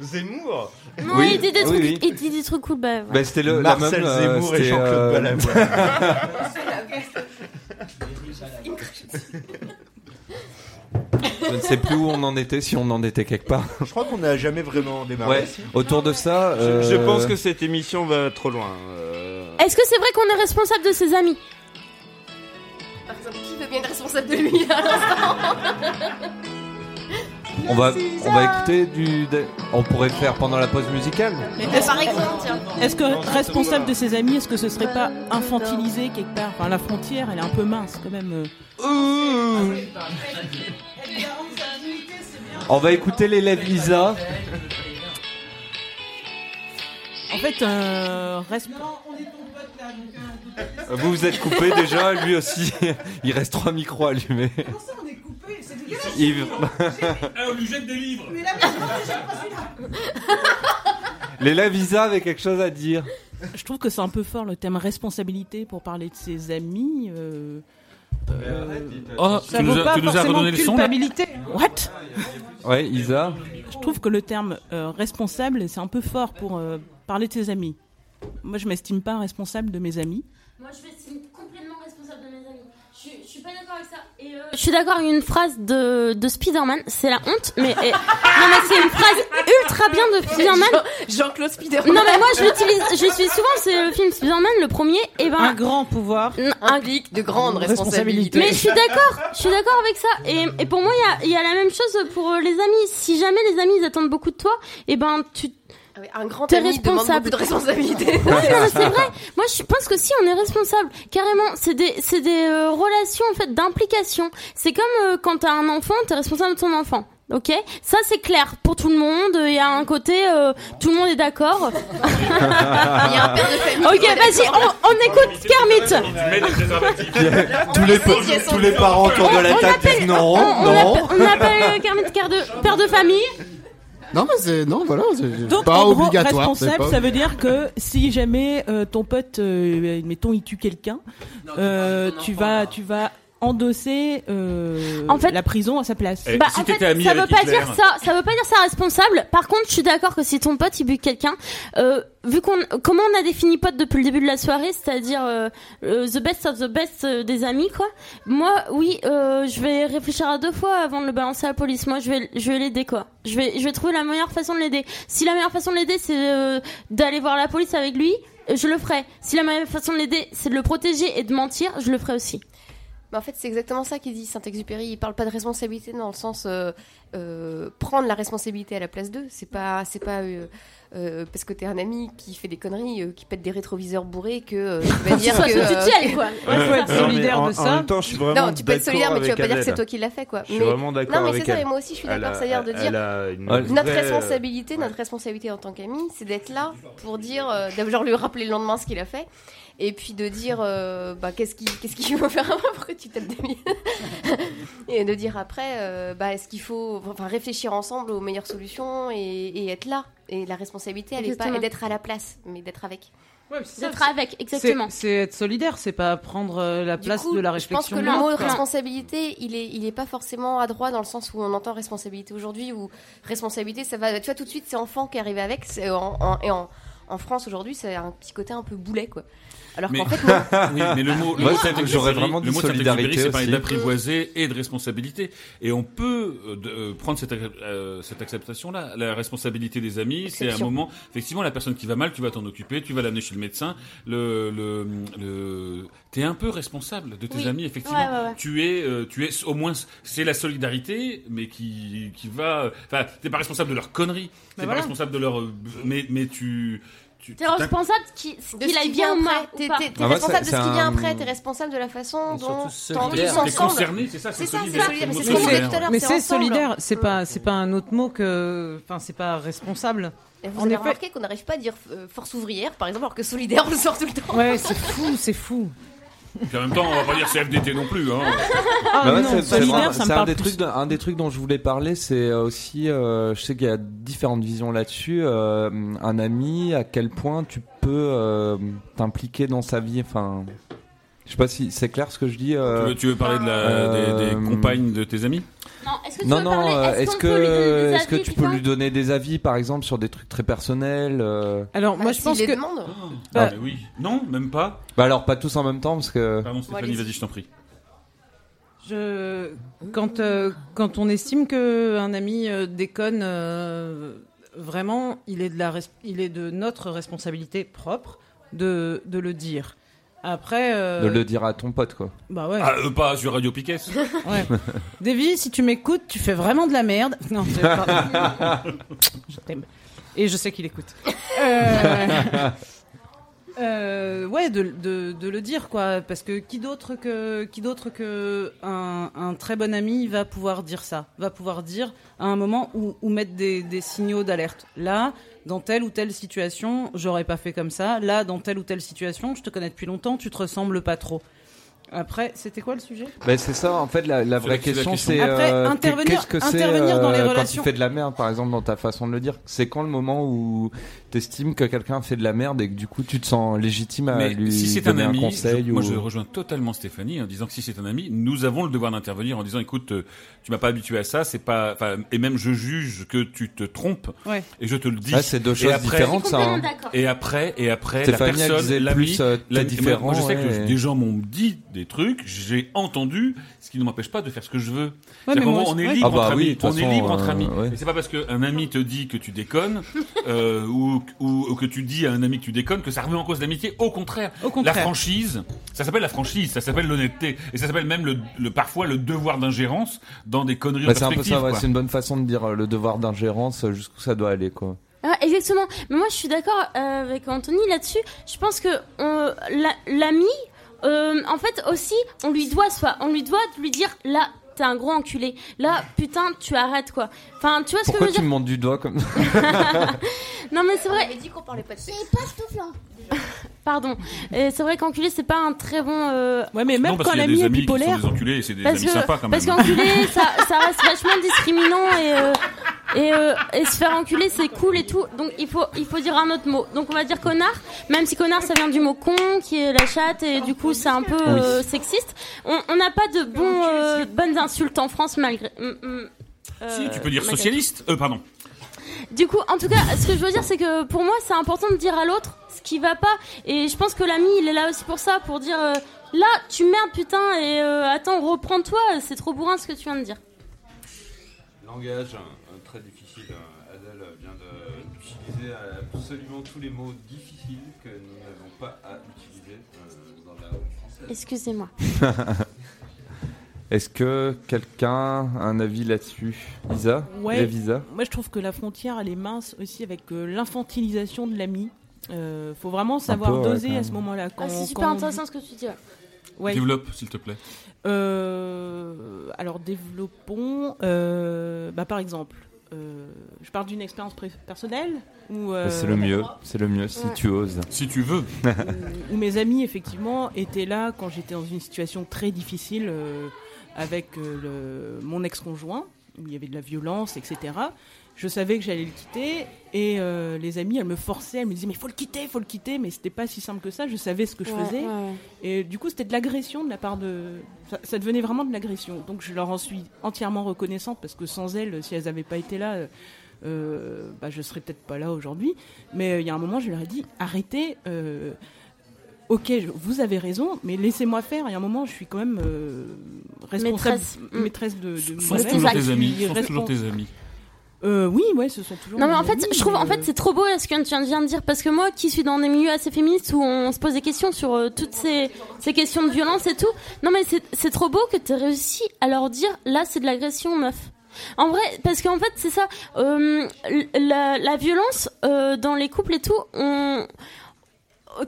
Zemmour Non, Oui, il dit des oui, trucs, oui. il dit des trucs cool. Bah. Bah, c'était le, la Marcel même, euh, Zemmour et Jean-Claude euh, Balavoine. Je ne sais plus où on en était, si on en était quelque part. Je crois qu'on n'a jamais vraiment démarré. Ouais. Autour de ça, Je, je euh, pense que cette émission va trop loin. euh. Est-ce que c'est vrai qu'on est responsable de ses amis? Par exemple, qui être responsable de lui à l'instant? On va, on va écouter du, on pourrait le faire pendant la pause musicale. Mais est-ce, Par exemple, tiens. est-ce que responsable de ses amis, est-ce que ce serait pas infantilisé quelque part? Enfin, la frontière, elle est un peu mince quand même. euh. On va écouter l'élève Lisa. En fait, euh, resp- Vous vous êtes coupé déjà, lui aussi. Il reste trois micros allumés. Comment ça, on est coupé? C'est dégueulasse. Yves. Ah, on lui jette des livres Mais là. Léla Visa avait quelque chose à dire. Je trouve que c'est un peu fort le thème responsabilité pour parler de ses amis. euh, euh, Oh, ça tu nous vaut as- pas tu nous as forcément redonné le son, là culpabilité. What? Ouais, Isa. Je trouve que le terme euh, responsable, c'est un peu fort pour euh, parler de ses amis. Moi, je m'estime pas responsable de mes amis. Moi, je m'estime complètement responsable de mes amis. Je, je suis pas d'accord avec ça. Et, euh, Je suis d'accord avec une phrase de, de Spider-Man, c'est la honte, mais et- non mais c'est une phrase ultra bien de Spider-Man. Jean-Claude Spider-Man. Non mais moi je l'utilise, je l'utilise souvent, c'est le film Spider-Man, le premier, et ben Un grand pouvoir. implique de grandes responsabilités. Mais je suis d'accord, je suis d'accord avec ça. Et, et pour moi, il y a, il y a la même chose pour euh, les amis. Si jamais les amis ils attendent beaucoup de toi, et ben tu Un grand t'es ami demande responsable. beaucoup de non, mais c'est vrai. Moi, je pense que si on est responsable, carrément, c'est des, c'est des euh, relations en fait d'implication. C'est comme euh, quand t'as un enfant, t'es responsable de ton enfant. Ok, ça c'est clair pour tout le monde. Il y a un côté, euh, tout le monde est d'accord. Il y a un père de famille. Ok, vas-y, on, on écoute Kermit. Tous les, si elles sont tous les parents autour de la on table appelle- disent non, On, on non. appelle, on appelle Kermit père de, père de famille. Non, mais c'est. Non, voilà. C'est Donc, pas en gros, obligatoire. c'est responsable, pas- ça veut dire que si jamais euh, ton pote, euh, mettons, il tue quelqu'un, euh, tu vas, tu vas endosser euh, En fait- la prison à sa place. Eh, Bah, si en t'étais fait, ami ça veut pas Hitler. dire ça. Ça veut pas dire ça responsable. Par contre, je suis d'accord que si ton pote il bute quelqu'un, euh, vu qu'on, comment on a défini pote depuis le début de la soirée, c'est-à-dire euh, euh, the best of the best euh, des amis, quoi. Moi, oui, euh, je vais réfléchir à deux fois avant de le balancer à la police. Moi, je vais, je vais l'aider, quoi. Je vais, je vais trouver la meilleure façon de l'aider. Si la meilleure façon de l'aider, c'est euh, d'aller voir la police avec lui. Je le ferai. Si la meilleure façon de l'aider, c'est de le protéger et de mentir, je le ferai aussi. Mais en fait, c'est exactement ça qu'il dit Saint-Exupéry. Il parle pas de responsabilité dans le sens euh, euh, prendre la responsabilité à la place d'eux. C'est pas, c'est pas euh, euh, parce que t'es un ami qui fait des conneries, euh, qui pète des rétroviseurs bourrés que euh, tu vas dire que. euh, tu quoi. Il faut être solidaire en, de en ça. même temps, je suis vraiment non, tu peux être solidaire, mais tu vas pas dire que c'est toi qui l'as fait, quoi. Je suis Mais- vraiment d'accord Non, mais c'est ça, elle. et moi aussi, je suis d'accord. C'est-à-dire de dire. Notre vraie, responsabilité, notre responsabilité en tant qu'ami, c'est d'être là pour dire, euh, d'abord lui rappeler le lendemain ce qu'il a fait, et puis de dire, euh, bah, qu'est-ce qu'il qu'est-ce qu'il faut faire après, tu tapes des Et de dire après, euh, bah, est-ce qu'il faut enfin, réfléchir ensemble aux meilleures solutions et, et être là. Et la responsabilité, elle est pas d'être à la place, mais d'être avec. D'être avec, exactement. C'est être solidaire, c'est pas prendre euh, la Du place coup, de la je pense réflexion. que le mot responsabilité, il est, il est pas forcément adroit dans le sens où on entend responsabilité aujourd'hui, où responsabilité, ça va, tu vois, tout de suite, c'est enfant qui arrive avec, c'est en, en- et en, en France aujourd'hui, c'est un petit côté un peu boulet, quoi. Alors Mais- qu'en fait, non. Oui, mais le mot, le Moi, mot c'est- Saint-Exupéry- j'aurais vraiment dit le mot solidarité c'est parler d'apprivoiser et de responsabilité. Et on peut euh, euh, prendre cette, euh, cette acceptation-là. La responsabilité des amis, c'est un moment. Effectivement, la personne qui va mal, tu vas t'en occuper, tu vas l'amener chez le médecin. Le, le, le, t'es un peu responsable de tes Oui. amis, effectivement. Ouais, ouais, ouais. Tu es, euh, tu es au moins, c'est la solidarité, mais qui, qui va. Enfin, t'es pas responsable de leurs conneries. T'es pas responsable de leur, mais, mais tu. Tu T'es responsable qu'il de qu'il ce aille qui bien vient après. T'es Ah, moi, responsable de ce qui vient un- après, t'es responsable de la façon dont T'es ensemble. concerné, c'est ça, C'est c'est ça, c'est solidaire. mais c'est ce qu'on solidaire. dit tout à l'heure. Mais c'est solidaire, c'est pas, c'est pas un autre mot que, enfin, c'est pas responsable. Et vous En avez remarqué qu'on n'arrive pas à dire euh, force ouvrière, par exemple, alors que solidaire, on le sort tout le temps. Ouais, c'est fou, c'est fou. Puis en même temps, on va pas dire CFDT non plus. Hein. Ah Bah ouais, non, c'est- solidaire, ça me un des plus. trucs, un des trucs dont je voulais parler, c'est euh, aussi, euh, je sais qu'il y a différentes visions là-dessus. euh, un ami, à quel point tu peux euh, t'impliquer dans sa vie. Enfin, je sais pas si c'est clair ce que je dis. euh, Tu veux, tu veux parler de la, des, des compagnes de tes amis? Est-ce que tu non, non. parler Est-ce que, est-ce tu peux lui donner des avis, par exemple, sur des trucs très personnels euh Alors moi, Ah, je pense les que demande. Bah- Ah, mais oui. Non, même pas. Bah alors pas tous en même temps parce que. Pardon, Stéphanie, vas-y, je t'en prie. Je... Quand, euh, quand on estime que un ami euh, déconne, euh, vraiment, il est, de la res- il est de notre responsabilité propre de, de le dire. Après, euh, De le dire à ton pote quoi. bah ouais. Ah, euh, pas sur Radio Piquet. ouais. Davy, si tu m'écoutes, tu fais vraiment de la merde. Non, je, je t'aime. Et je sais qu'il écoute. Euh, euh, ouais, de, de, de le dire quoi, parce que qui d'autre que qui d'autre que un, un très bon ami va pouvoir dire ça, va pouvoir dire à un moment où, où mettre des, des signaux d'alerte. Là, dans telle ou telle situation, j'aurais pas fait comme ça. Là, dans telle ou telle situation, je te connais depuis longtemps, tu te ressembles pas trop. Après, c'était quoi le sujet? Ben, c'est ça, en fait, la, la vraie question, c'est Après, euh, intervenir- qu'est-ce que c'est intervenir dans les euh, quand relations. tu fais de la merde, par exemple, dans ta façon de le dire? C'est quand le moment où t'estimes que quelqu'un fait de la merde et que du coup tu te sens légitime à Mais lui si c'est un donner un, ami, conseil je- ou... moi je rejoins totalement Stéphanie en disant que si c'est un ami, nous avons le devoir d'intervenir en disant écoute, euh, tu m'as pas habitué à ça, c'est pas, et même je juge que tu te trompes Ouais. et je te le dis. Ah, c'est deux Et choses après- différentes, ça. hein. Et après, et après, Stéphanie, la personne, l'ami, plus, euh, la- t'es différent, Moi, je sais que des gens m'ont dit des trucs, j'ai entendu, ce qui ne m'empêche pas de faire ce que je veux. Ouais, mais moi on est libre Ah bah entre oui, amis. On est libre entre amis. ouais. C'est pas parce qu'un ami te dit que tu déconnes, euh, ou, ou, ou que tu dis à un ami que tu déconnes que ça remet en cause l'amitié. Au contraire. Au contraire. La franchise, ça s'appelle la franchise, ça s'appelle l'honnêteté. Et ça s'appelle même le, le- parfois le devoir d'ingérence dans des conneries Bah, c'est un peu ça, ouais, c'est une bonne façon de dire euh, le devoir d'ingérence euh, jusqu'où ça doit aller, quoi. Ah, exactement. Mais moi, je suis d'accord euh, avec Anthony là-dessus. Je pense que la- l'ami, euh, en fait, aussi, on lui doit soit, on lui doit lui dire là. T'es un gros enculé. Là, putain, tu arrêtes quoi. Enfin, tu vois ce que je Pourquoi veux tu dire me montes du doigt comme Non, mais c'est vrai. On dit qu'on parlait pas de sexe. Pardon. Et c'est vrai qu'enculé, c'est pas un très bon. euh, Ouais, mais même non, parce quand l'ami est qui sont bipolaire. des enculés c'est des Parce amis que sympas quand même. parce qu'enculé, ça, ça reste vachement discriminant et euh, et, euh, et se faire enculer, c'est cool et tout. Donc il faut il faut dire un autre mot. Donc on va dire connard, même si connard ça vient du mot con qui est la chatte et du coup c'est un peu euh, sexiste. On n'a pas de bons euh, bonnes insultes en France malgré. mm, mm, Si, euh, tu peux dire socialiste. Euh, pardon. du coup, en tout cas, ce que je veux dire, c'est que pour moi, c'est important de dire à l'autre ce qui va pas. Et je pense que l'ami, il est là aussi pour ça, pour dire euh, là, tu merdes, putain, et euh, attends, reprends-toi, c'est trop bourrin ce que tu viens de dire. Langage euh, très difficile. euh, Adèle vient de- d'utiliser absolument tous les mots difficiles que nous n'avons pas à utiliser euh, dans la langue française. Excusez-moi. Est-ce que quelqu'un a un avis là-dessus? Isa Ouais. Moi, je trouve que la frontière, elle est mince aussi avec euh, l'infantilisation de l'ami. Euh, faut vraiment savoir peu, doser à ce moment-là. Ah, c'est quand super on- intéressant ce que tu dis. ouais. Ouais. Développe, s'il te plaît. Euh, alors développons, euh, bah, par exemple, euh, je parle d'une expérience personnelle euh, C'est le mieux, c'est le mieux si Ouais. tu oses. Si tu veux. où mes amis effectivement étaient là quand j'étais dans une situation très difficile euh, avec euh, le- mon ex-conjoint où il y avait de la violence, etc. Je savais que j'allais le quitter et euh, les amis, elles me forçaient, elles me disaient mais faut le quitter, faut le quitter, mais c'était pas si simple que ça. Je savais ce que je Ouais, faisais ouais, et du coup c'était de l'agression de la part de, ça, ça devenait vraiment de l'agression. Donc je leur en suis entièrement reconnaissante parce que sans elles, si elles n'avaient pas été là. euh, euh, bah, je serais peut-être pas là aujourd'hui, mais euh, il y a un moment, je leur ai dit arrêtez, euh, ok, je- vous avez raison, mais laissez-moi faire. Il y a un moment, je suis quand même euh, responsable, Maîtresse. maîtresse, de, de Sont toujours tes amis. Sont toujours tes amis. Euh, oui, ouais, ce sont toujours. Non mais en fait, amis, je trouve en fait euh, c'est trop beau ce que tu viens de dire parce que moi qui suis dans des milieux assez féministes où on se pose des questions sur euh, toutes ces, ces questions de violence et tout, non mais c'est c'est trop beau que tu aies réussi à leur dire là c'est de l'agression meuf. En vrai, parce qu'en fait c'est ça, euh, la, la violence euh, dans les couples et tout, on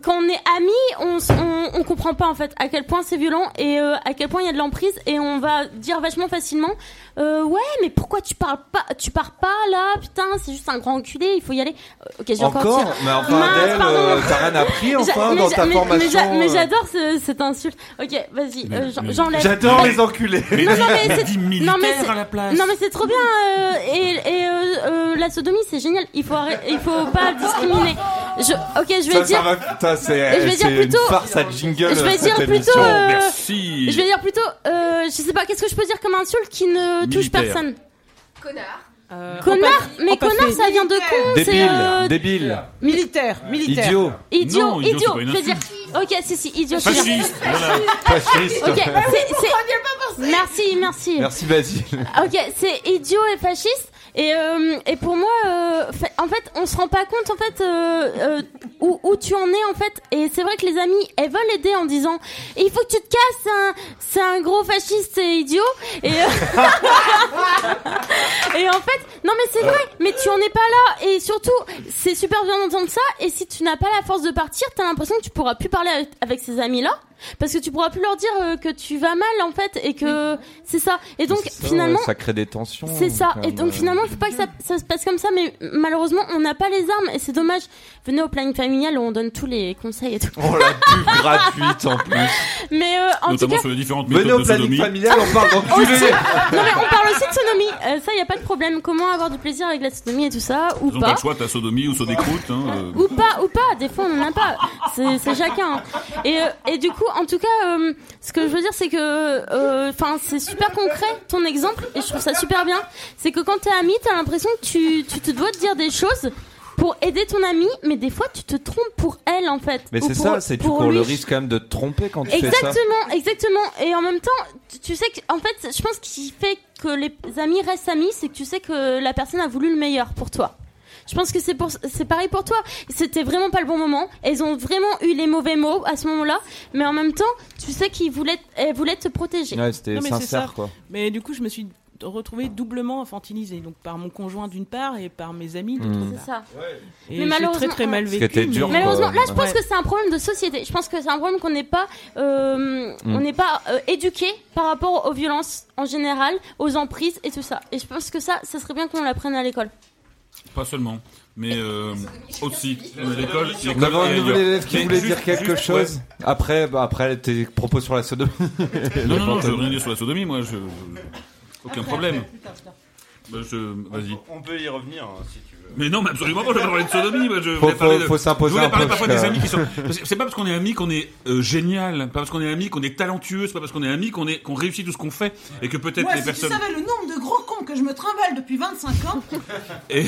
quand on est amis, on, on, on comprend pas en fait à quel point c'est violent et euh, à quel point il y a de l'emprise et on va dire vachement facilement euh, ouais mais pourquoi tu parles pas tu pars pas là putain c'est juste un grand enculé il faut y aller. Euh, ok j'ai encore, Encore tiré. Mais enfin, Mince, Adèle, pardon. euh, t'as rien appris enfin dans ta mais- formation mais euh, j'adore ce- cette insulte. Ok vas-y euh, j'enlève. J'adore les enculés. Mais Non, non, mais c'est- non, mais c'est- trop bien euh, et, et euh, euh, la sodomie c'est génial. Il faut arrêter- il faut pas discriminer. Je ok je vais ça, dire ça va, putain, je vais c'est une plutôt- farce à jingle. je vais dire plutôt, euh, Merci. je vais dire plutôt euh, je sais pas qu'est-ce que je peux dire comme insulte qui ne touche Militaire. personne? Connard. euh, connard? Mais connard ça vient de con c'est Débile, euh, débile, Militaire, militaire. idiot, idiot Non, idiot, je vais dire ok si si idiot Fasciste. Voilà. fasciste. ok c'est c'est merci merci Merci Basile. Ok, c'est idiot et fasciste. Et, euh, et pour moi, euh, en fait, on se rend pas compte en fait euh, euh, où, où tu en es en fait. Et c'est vrai que les amis, elles veulent aider en disant il faut que tu te casses, c'est un, c'est un gros fasciste et idiot. Et, euh, et en fait, non mais c'est vrai, mais tu en es pas là. Et surtout, c'est super bien d'entendre ça. Et si tu n'as pas la force de partir, t'as l'impression que tu pourras plus parler avec ces amis là. Parce que tu pourras plus leur dire euh, que tu vas mal en fait et que c'est ça. Et donc ça, finalement, ouais, ça crée des tensions. c'est ça. Et donc euh. finalement, il faut pas que ça, ça se passe comme ça, mais malheureusement, on n'a pas les armes et c'est dommage. Venez au planning familial où on donne tous les conseils et tout. Oh la pub gratuite en plus. Mais euh, en tout Notamment cas, sur les différentes Venez méthodes au de planning sodomie. familial, on parle aussi, d'enculé. non mais on parle aussi de sodomie. Euh, ça, y a pas de problème. Comment avoir du plaisir avec la sodomie et tout ça ou Ils ont pas pas le choix, t'as sodomie ou sodécroute. Hein, euh. ou pas ou pas des fois on n'en a pas c'est chacun et euh, et du coup en tout cas euh, ce que je veux dire c'est que euh, enfin c'est super concret ton exemple et je trouve ça super bien c'est que quand t'es ami t'as l'impression que tu tu te dois te dire des choses pour aider ton ami mais des fois tu te trompes pour elle en fait Mais c'est ça, c'est tu cours le risque quand même de te tromper quand tu fais ça. Exactement, exactement. Et en même temps, tu- tu sais que, en fait, je pense ce qui fait que les amis restent amis, c'est que tu sais que la personne a voulu le meilleur pour toi. Je pense que c'est pour, c'est pareil pour toi. C'était vraiment pas le bon moment. Elles ont vraiment eu les mauvais mots à ce moment-là, mais en même temps, tu sais qu'ils voulaient, elles voulaient te protéger. Ouais, c'était mais sincère ça. quoi. Mais du coup, je me suis retrouvée doublement infantilisée, donc par mon conjoint d'une part et par mes amis d'autre Mm. C'est ça. part. Mais Et j'ai malheureusement, très très mal ouais. vécu. Dur, mais- Malheureusement, là, je pense Ouais. que c'est un problème de société. Je pense que c'est un problème qu'on n'est pas, euh, on n'est pas euh, éduqué par rapport aux violences en général, aux emprises et tout ça. Et je pense que ça, ça serait bien qu'on l'apprenne à l'école. Pas seulement, mais euh, aussi. L'école. On l'école avait un nouvel élève qui Mais voulait juste- dire quelque juste, chose. ouais. Après, bah, après tes propos sur la sodomie. Non, non, non, je veux rien dire sur la sodomie, moi. Je... Aucun problème. Bah, je... Vas-y. On peut y revenir hein, si tu veux. Mais non, mais absolument pas, je vais pas parler de sodomie. Moi, je Faut- voulais parler faut- de- faut s'imposer Je voulais un parler peu, parfois des amis qui sont. parce que C'est pas parce qu'on est amis qu'on est euh, génial, pas parce qu'on est amis qu'on est talentueux, c'est pas parce qu'on est amis qu'on est qu'on réussit tout ce qu'on fait et que peut-être Moi, les si personnes. tu savais le nombre de gros cons que je me trimballe depuis 25 ans, Et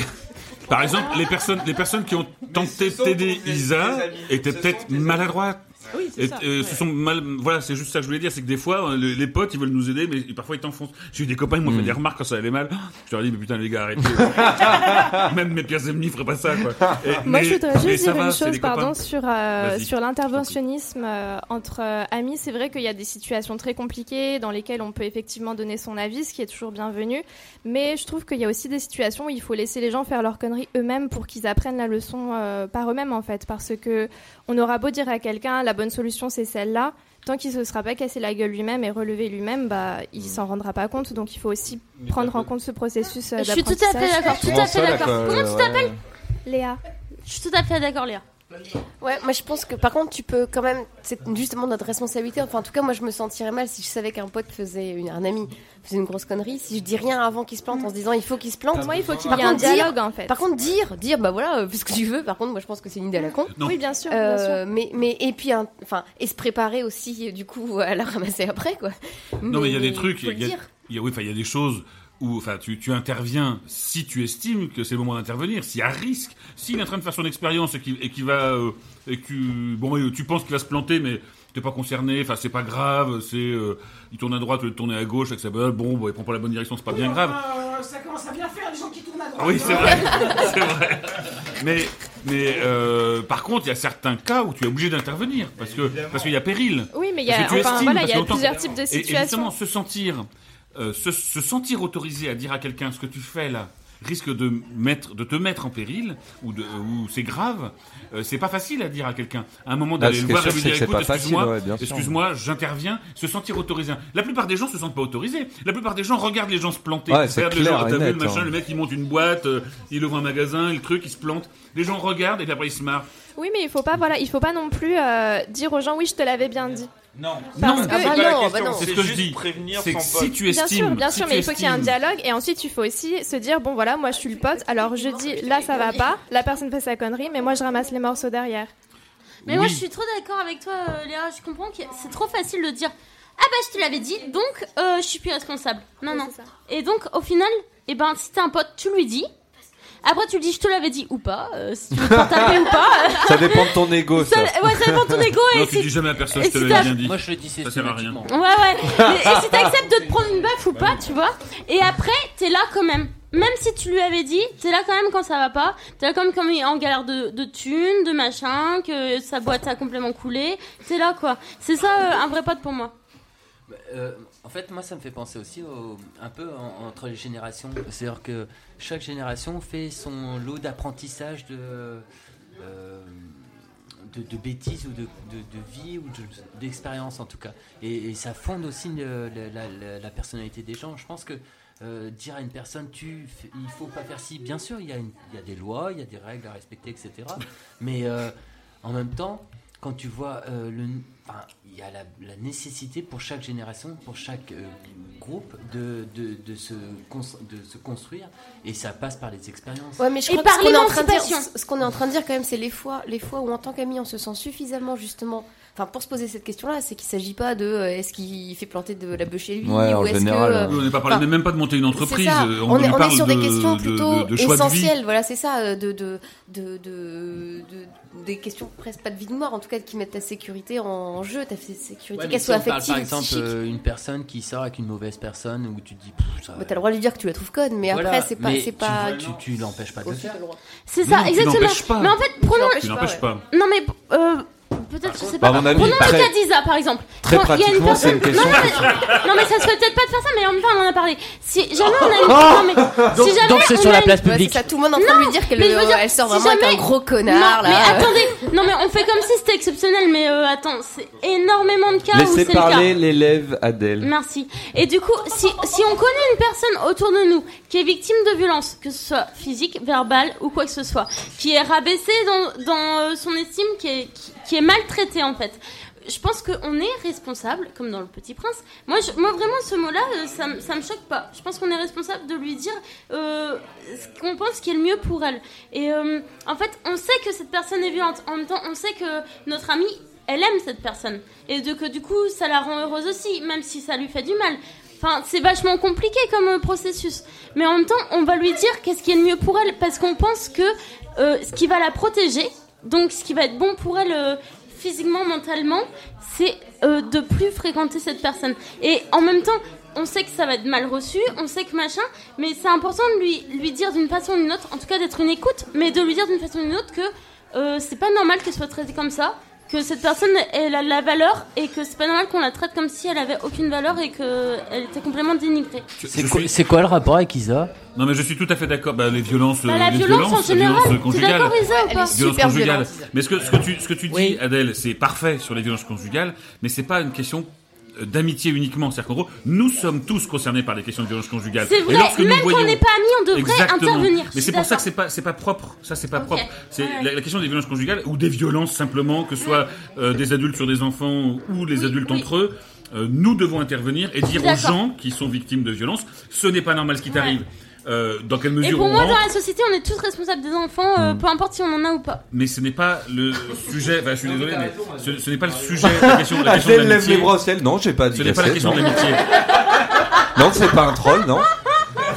par exemple, les personnes, les personnes qui ont tenté d'aider Isa étaient peut-être maladroites. Oui, c'est ça. euh, se sont mal, voilà, c'est juste ça que je voulais dire, c'est que des fois, euh, les, les potes, ils veulent nous aider, mais parfois ils t'enfoncent. J'ai eu des copains, ils m'ont Mm. fait des remarques quand ça allait mal. Je leur ai dit, mais putain, les gars, arrêtez. Même mes pires ennemis feraient pas ça, quoi. Et- Moi, mais- je voudrais juste dire va, une chose, pardon, sur, euh, sur l'interventionnisme euh, entre euh, amis. C'est vrai qu'il y a des situations très compliquées dans lesquelles on peut effectivement donner son avis, ce qui est toujours bienvenu. Mais je trouve qu'il y a aussi des situations où il faut laisser les gens faire leurs conneries eux-mêmes pour qu'ils apprennent la leçon euh, par eux-mêmes, en fait. Parce que on aura beau dire à quelqu'un, la bonne solution, c'est celle-là. Tant qu'il ne se sera pas cassé la gueule lui-même et relevé lui-même, bah, il s'en rendra pas compte. Donc il faut aussi prendre en compte ce processus euh, Je suis tout à fait d'accord, tout à fait d'accord. Comment tu t'appelles Léa. Je suis tout à fait d'accord, Léa. Ouais, moi je pense que par contre tu peux quand même, c'est justement notre responsabilité. Enfin, en tout cas, moi je me sentirais mal si je savais qu'un pote faisait une, un ami faisait une grosse connerie. Si je dis rien avant qu'il se plante en se disant il faut qu'il se plante. Moi, il faut qu'il Par y ait un dire- dialogue, en fait. Par contre, dire, dire bah voilà, euh, fais ce que tu veux. Par contre, moi je pense que c'est une idée à la con. Oui, bien sûr, Euh, bien sûr. Mais mais et puis enfin et se préparer aussi du coup à la ramasser après quoi. Non, mais il y a des trucs, il y a, y a- oui, enfin, il y a des choses où, enfin, tu, tu interviens si tu estimes que c'est le moment d'intervenir, s'il y a risque, s'il est en train de faire son expérience et qu'il va, euh, et que tu, bon, euh, tu penses qu'il va se planter, mais t'es pas concerné, enfin, c'est pas grave, c'est, euh, il tourne à droite, au lieu de tourner à gauche balle, bon, bon, il prend pas la bonne direction, c'est pas bien grave. Euh, ça commence à bien faire les gens qui tournent à droite. Oui, c'est vrai, c'est vrai. Mais, mais euh, par contre, il y a certains cas où tu es obligé d'intervenir parce que parce qu'il y a péril. Oui, mais il y a- enfin, voilà, il y plusieurs types de Et- Et, situations. justement, se sentir, euh, se, se sentir autorisé à dire à quelqu'un ce que tu fais là risque de mettre, de te mettre en péril ou ou c'est grave. euh, c'est pas facile à dire à quelqu'un. À un moment Là, d'aller le voir et lui c'est dire écoute, pas facile, excuse-moi, ouais, excuse-moi, j'interviens, se sentir autorisé. La plupart des gens se sentent pas autorisés. La plupart des gens regardent les gens se planter. Ouais, Regardent les gens, vu le machin, hein. le mec il monte une boîte, euh, il ouvre un magasin, le truc, il se plante. Les gens regardent et puis après ils se marrent. Oui, mais il faut pas, voilà, il faut pas non plus euh, dire aux gens, oui, je te l'avais bien dit. Non, Parce Non, que- ah bah non, non, bah non. c'est ce que je juste dis. prévenir C'est son que si pote. tu Bien sûr, bien si sûr, tu mais il faut qu'il y ait un estimes- dialogue et ensuite il faut aussi se dire bon voilà, moi je suis le pote, alors je dis là ça va pas, la personne fait sa connerie, mais moi je ramasse les morceaux derrière. Mais moi, je suis trop d'accord avec toi, euh, Léa. Je comprends que c'est trop facile de dire Ah bah, je te l'avais dit, donc euh, je suis plus responsable. Non, non. Et donc, au final, eh ben, si t'es un pote, tu lui dis. Après, tu lui dis Je te l'avais dit ou pas, euh, si tu veux t'en taper ou pas. Ça dépend de ton ego, ça. Ça- ouais, ça dépend de ton ego. Non, et tu si- dis jamais à personne, je te si l'avais bien dit. Moi, je le dis Ça sert à rien. Ouais, ouais. Et, et si t'acceptes de te prendre une baffe ou pas, tu vois. Et après, t'es là quand même. Même si tu lui avais dit, t'es là quand même quand ça va pas. T'es là quand même, comme il est en galère de, de thunes, de machin, que sa boîte a complètement coulé. T'es là quoi. C'est ça euh, un vrai pote pour moi. Bah, euh, en fait, moi, ça me fait penser aussi au- un peu en- entre les générations. C'est-à-dire que chaque génération fait son lot d'apprentissage de, euh, de, bêtises ou de, vie ou de- d'expérience en tout cas. Et, ça fonde aussi la, personnalité des gens. Je pense que euh, dire à une personne, tu, il faut pas faire ci, bien sûr, il y, a une- il y a des lois, il y a des règles à respecter, etc. Mais euh, en même temps, quand tu vois euh, le, enfin, il y a la, la nécessité pour chaque génération, pour chaque euh, groupe de, de, de se de se construire, et ça passe par les expériences. Ouais, mais je Et crois que ce qu'on est en train de dire, l'émancipation. ce qu'on est en train de dire quand même, c'est les fois, les fois où en tant qu'ami on se sent suffisamment justement, enfin pour se poser cette question-là, c'est qu'il s'agit pas de euh, est-ce qu'il fait planter de la bœuf chez lui Ouais, en ou est-ce général, que, euh, on n'est pas parlé enfin, même pas de monter une entreprise. euh, On, est, on est parle sur de- des questions de- plutôt de- de choix de vie. essentielles, voilà, c'est ça, de, de, de, de, de- des questions presque pas de vie de mort, en tout cas qui mettent ta sécurité en jeu, ta sécurité, Ouais, qu'elle si soit on parle affective par ou exemple euh, une personne qui sort avec une mauvaise personne où tu te dis ça Bah, t'as le droit de lui dire que tu la trouves conne, mais Voilà, après c'est pas, tu- pas. tu, tu l'empêches pas de le faire. C'est ça, exactement. l'empêches pas. Mais en fait, prenons. Tu l'empêches pas. Non, mais euh, peut-être, je sais Bah, pas. à mon avis, Prenons très- le cas d'Isa, par exemple. très Quand il y a une pratiquement, c'est une personne- question Non, mais, non, mais ça se fait peut-être pas de faire ça, mais en même temps, on en a parlé. Si jamais on a une. non, mais, Donc- si jamais donc c'est on sur a la une- place Ouais, publique. c'est ça, tout le monde est en train de lui dire qu'elle mais je veux dire, elle sort si vraiment avec jamais- un gros connard non, là. mais attendez, non mais on fait comme si c'était exceptionnel, mais euh, attends, c'est énormément de cas où Laissez c'est le cas. parler l'élève Adèle. Merci. Et du coup, si, si on connaît une personne autour de nous qui est victime de violence, que ce soit physique, verbale ou quoi que ce soit, qui est rabaissée dans, dans euh, son estime, qui est, qui, qui est maltraitée en fait, je pense qu'on est responsable, comme dans Le Petit Prince. Moi, moi vraiment, ce mot-là, euh, ça, ça me choque pas. Je pense qu'on est responsable de lui dire euh, ce qu'on pense qui est le mieux pour elle. Et euh, en fait, on sait que cette personne est violente. En même temps, on sait que notre amie, elle aime cette personne. Et de, que du coup, ça la rend heureuse aussi, même si ça lui fait du mal. Enfin, c'est vachement compliqué comme processus. Mais en même temps, on va lui dire qu'est-ce qui est le mieux pour elle, parce qu'on pense que ce qui va la protéger, donc ce qui va être bon pour elle euh, physiquement, mentalement, c'est euh, de plus fréquenter cette personne. Et en même temps, on sait que ça va être mal reçu, on sait que machin, mais c'est important de lui, lui dire d'une façon ou d'une autre, en tout cas d'être une écoute, mais de lui dire d'une façon ou d'une autre que euh, c'est pas normal qu'elle soit traitée comme ça, que cette personne elle a de la valeur et que c'est pas normal qu'on la traite comme si elle avait aucune valeur et qu'elle était complètement dénigrée. C'est quoi, suis- c'est quoi le rapport avec Isa? Non, mais je suis tout à fait d'accord. Bah, les violences, Bah, euh, la les violence, violences, en général, violences d'accord Isa ou pas? Conjugales. violente. Mais ce que, ce que tu, ce que tu dis, Oui. Adèle, c'est parfait sur les violences conjugales, mais c'est pas une question d'amitié uniquement. C'est-à-dire qu'en gros, nous sommes tous concernés par les questions de violences conjugales. C'est Et vrai, même quand voyons- on n'est pas amis, on devrait Exactement. intervenir. Mais c'est pour ça que c'est pas c'est pas propre. Ça c'est pas propre. C'est Ouais. la, la question des violences conjugales ou des violences simplement, que ce soit euh, des adultes sur des enfants ou les Oui, adultes oui. entre eux. euh, nous devons intervenir et dire aux gens qui sont victimes de violences, ce n'est pas normal ce qui t'arrive. Euh, dans quelle Et mesure pour on moi, rentre, dans la société, on est tous responsables des enfants, euh, peu importe si on en a ou pas. mais ce n'est pas le sujet. Enfin, je suis désolé, mais ce, ce n'est pas le sujet. La question, la question de lève les bras au ciel. Non, j'ai pas dit Ce n'est pas la question de non. l'amitié. Non, c'est pas un troll, non.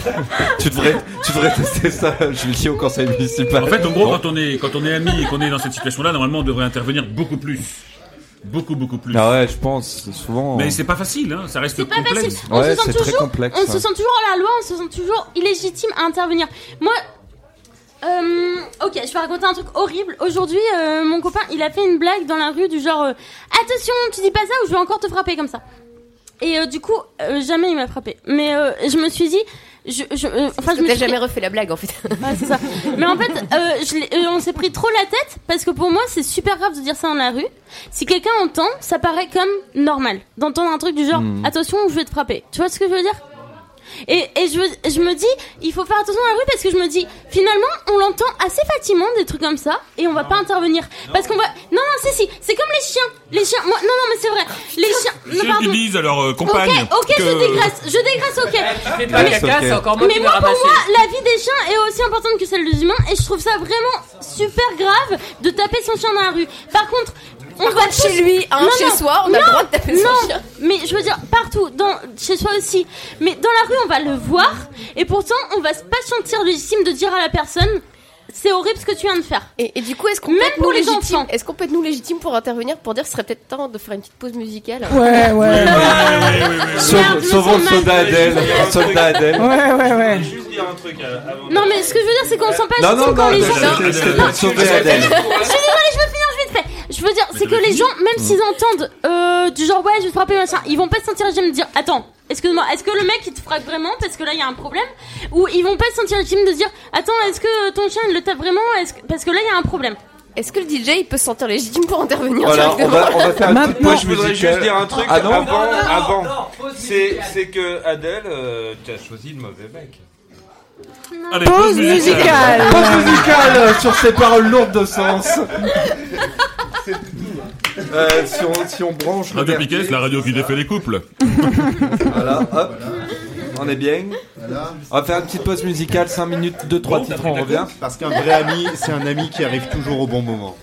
tu devrais, tu devrais tester ça, je le dis au conseil municipal. En fait, en gros, Non. quand on est quand on est amis et qu'on est dans cette situation-là, normalement, on devrait intervenir beaucoup plus, beaucoup beaucoup plus. Ah ouais, je pense, souvent. Mais c'est pas facile, hein. Ça reste C'est pas complexe. facile. On Ouais, se sent c'est très toujours, complexe, on se sent toujours la loi, on se sent toujours illégitime à intervenir. Moi, euh, ok, je vais raconter un truc horrible. Aujourd'hui, euh, mon copain, il a fait une blague dans la rue du genre euh, attention, tu dis pas ça ou je vais encore te frapper comme ça. Et euh, du coup, euh, jamais il m'a frappé. Mais euh, je me suis dit, je, je, euh, enfin, je suis jamais refait la blague en fait. Ouais, c'est ça. Mais en fait, euh, je l'ai- euh, on s'est pris trop la tête parce que pour moi, c'est super grave de dire ça dans la rue. Si quelqu'un entend, ça paraît comme normal d'entendre un truc du genre Mhm. attention, je vais te frapper. Tu vois ce que je veux dire? Et, et je, je me dis, il faut faire attention dans la rue parce que je me dis, finalement, on l'entend assez facilement des trucs comme ça et on va pas intervenir. Parce qu'on va. Non, non, si, si, c'est comme les chiens. Les chiens, moi, non, non, mais c'est vrai. Les chiens. Les non, chiens qui disent à leur euh, Ok, compagne ok, que... je dégraisse, je dégraisse, ok. Mais- encore moi, pour moi, la vie des chiens est aussi importante que celle des humains et je trouve ça vraiment super grave de taper son chien dans la rue. Par contre, on va chez lui, hein, Non, chez non, soi, on a le non, droit de taper son non, chien. mais je veux dire partout, dans chez soi aussi. Mais dans la rue, on va le voir et pourtant, on va pas se sentir légitime de dire à la personne, c'est horrible ce que tu viens de faire. Et, et du coup, est-ce qu'on peut être nous les légitimes enfants. Est-ce qu'on peut être nous légitimes pour intervenir pour dire que ce serait peut-être temps de faire une petite pause musicale Ouais, ouais. Me Sauvons le soldat Adèle. Soldat Adèle. Ouais, ouais, ouais. Juste dire un truc euh, avant. Non, mais ce que je veux dire, c'est qu'on sent pas Non, légitime non, quand non, les Adèle, gens. c'était pour sauver Adèle. Je suis désolée, je veux finir, je veux dire, c'est que les gens, même s'ils entendent euh, du genre ouais, je vais te frapper machin, ils vont pas se sentir légitimes de dire attends, excuse-moi, est-ce que le mec il te frappe vraiment parce que là il y a un problème? Ou ils vont pas se sentir légitimes de dire attends, est-ce que ton chien il le tape vraiment? Est-ce que- Parce que là il y a un problème. Est-ce que le DJ il peut se sentir légitime pour intervenir Voilà, on directement va, on va faire une petite Maintenant- pause. Je voudrais juste dire un truc Ah non avant. Non, non, non, avant. non, C'est c'est que Adèle, euh, tu as choisi le mauvais mec. Allez, Pause musicale. Pause musicale sur ces paroles lourdes de sens. Euh, si, on, si on branche le Radio Piquet, c'est la radio qui défait les couples. Voilà, hop. On est bien. Voilà. On va faire une petite pause musicale, 5 minutes, 2-3 titres, on revient. Parce qu'un vrai ami, c'est un ami qui arrive toujours au bon moment.